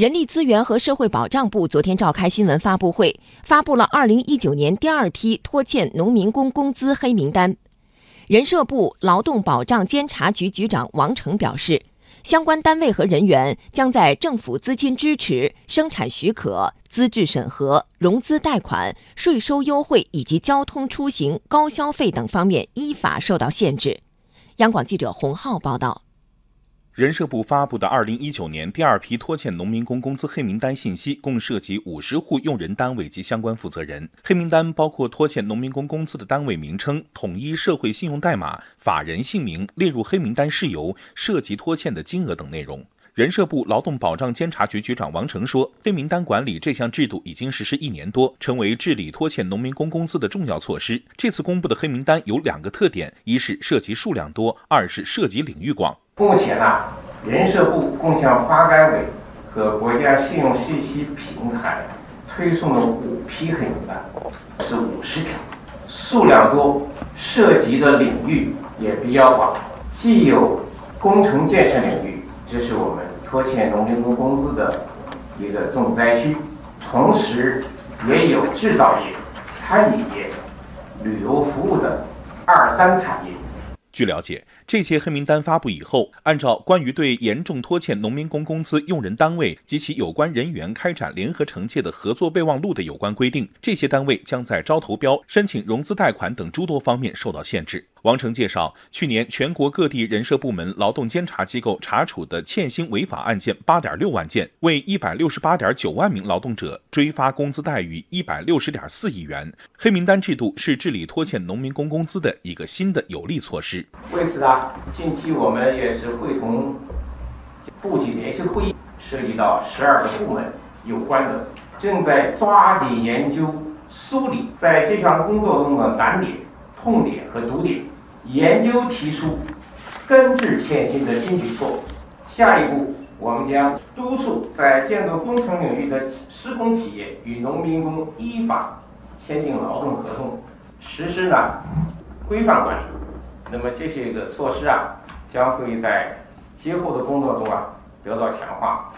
人力资源和社会保障部昨天召开新闻发布会，发布了二零一九年第二批拖欠农民工工资黑名单。人社部劳动保障监察局局长王成表示，相关单位和人员将在政府资金支持、生产许可、资质审核、融资贷款、税收优惠以及交通出行高消费等方面依法受到限制。央广记者洪浩报道。人社部发布的二零一九年第二批拖欠农民工工资黑名单信息，共涉及五十户用人单位及相关负责人。黑名单包括拖欠农民工工资的单位名称、统一社会信用代码、法人姓名、列入黑名单事由、涉及拖欠的金额等内容。人社部劳动保障监察局局长王成说：“黑名单管理这项制度已经实施一年多，成为治理拖欠农民工工资的重要措施。这次公布的黑名单有两个特点：一是涉及数量多，二是涉及领域广。”目前呢，人社部共向发改委和国家信用信息平台推送了五批黑名单，是五十条，数量多，涉及的领域也比较广，既有工程建设领域，这是我们拖欠农民工工资的一个重灾区，同时也有制造业、餐饮业、旅游服务等二三产业。据了解，这些黑名单发布以后，按照《关于对严重拖欠农民工工资用人单位及其有关人员开展联合惩戒的合作备忘录的有关规定，这些单位将在招投标、申请融资贷款等诸多方面受到限制。王成介绍，去年全国各地人社部门劳动监察机构查处的欠薪违法案件八点六万件，为一百六十八点九万名劳动者追发工资待遇一百六十点四亿元。黑名单制度是治理拖欠农民工工资的一个新的有力措施。为此啊，近期我们也是会同部级联席会议，涉及到十二个部门有关的，正在抓紧研究梳理在这项工作中的难点、痛点和堵点。研究提出根治欠薪的新举措。下一步，我们将督促在建筑工程领域的施工企业与农民工依法签订劳动合同，实施呢规范管理。那么这些个措施啊，将会在今后的工作中啊得到强化。